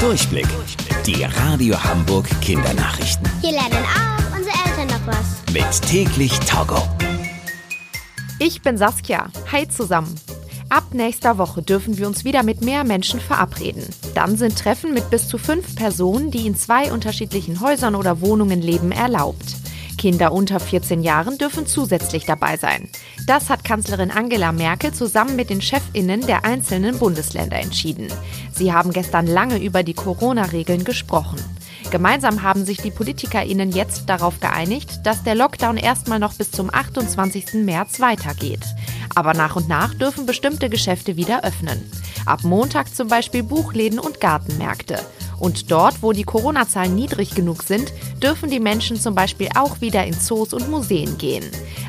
Durchblick. Die Radio Hamburg Kindernachrichten. Hier lernen auch unsere Eltern noch was. Mit täglich Togo. Ich bin Saskia. Hi zusammen. Ab nächster Woche dürfen wir uns wieder mit mehr Menschen verabreden. Dann sind Treffen mit bis zu fünf Personen, die in zwei unterschiedlichen Häusern oder Wohnungen leben, erlaubt. Kinder unter 14 Jahren dürfen zusätzlich dabei sein. Das hat Kanzlerin Angela Merkel zusammen mit den Chefinnen der einzelnen Bundesländer entschieden. Sie haben gestern lange über die Corona-Regeln gesprochen. Gemeinsam haben sich die PolitikerInnen jetzt darauf geeinigt, dass der Lockdown erstmal noch bis zum 28. März weitergeht. Aber nach und nach dürfen bestimmte Geschäfte wieder öffnen. Ab Montag zum Beispiel Buchläden und Gartenmärkte. Und dort, wo die Corona-Zahlen niedrig genug sind, dürfen die Menschen zum Beispiel auch wieder in Zoos und Museen gehen.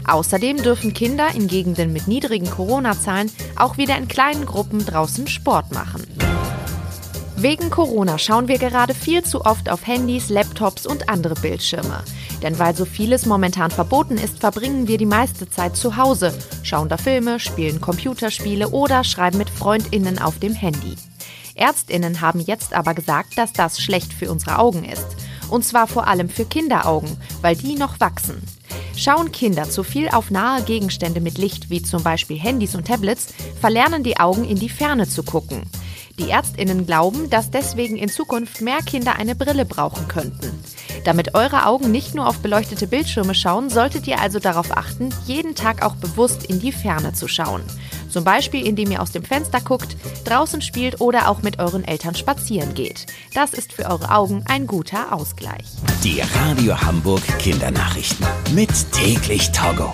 Außerdem dürfen Kinder in Gegenden mit niedrigen Corona-Zahlen auch wieder in kleinen Gruppen draußen Sport machen. Wegen Corona schauen wir gerade viel zu oft auf Handys, Laptops und andere Bildschirme. Denn weil so vieles momentan verboten ist, verbringen wir die meiste Zeit zu Hause, schauen da Filme, spielen Computerspiele oder schreiben mit Freundinnen auf dem Handy. Ärztinnen haben jetzt aber gesagt, dass das schlecht für unsere Augen ist. Und zwar vor allem für Kinderaugen, weil die noch wachsen. Schauen Kinder zu viel auf nahe Gegenstände mit Licht, wie zum Beispiel Handys und Tablets, verlernen die Augen in die Ferne zu gucken. Die Ärztinnen glauben, dass deswegen in Zukunft mehr Kinder eine Brille brauchen könnten. Damit eure Augen nicht nur auf beleuchtete Bildschirme schauen, solltet ihr also darauf achten, jeden Tag auch bewusst in die Ferne zu schauen. Zum Beispiel, indem ihr aus dem Fenster guckt, draußen spielt oder auch mit euren Eltern spazieren geht. Das ist für eure Augen ein guter Ausgleich. Die Radio Hamburg Kindernachrichten. Mit täglich Togo.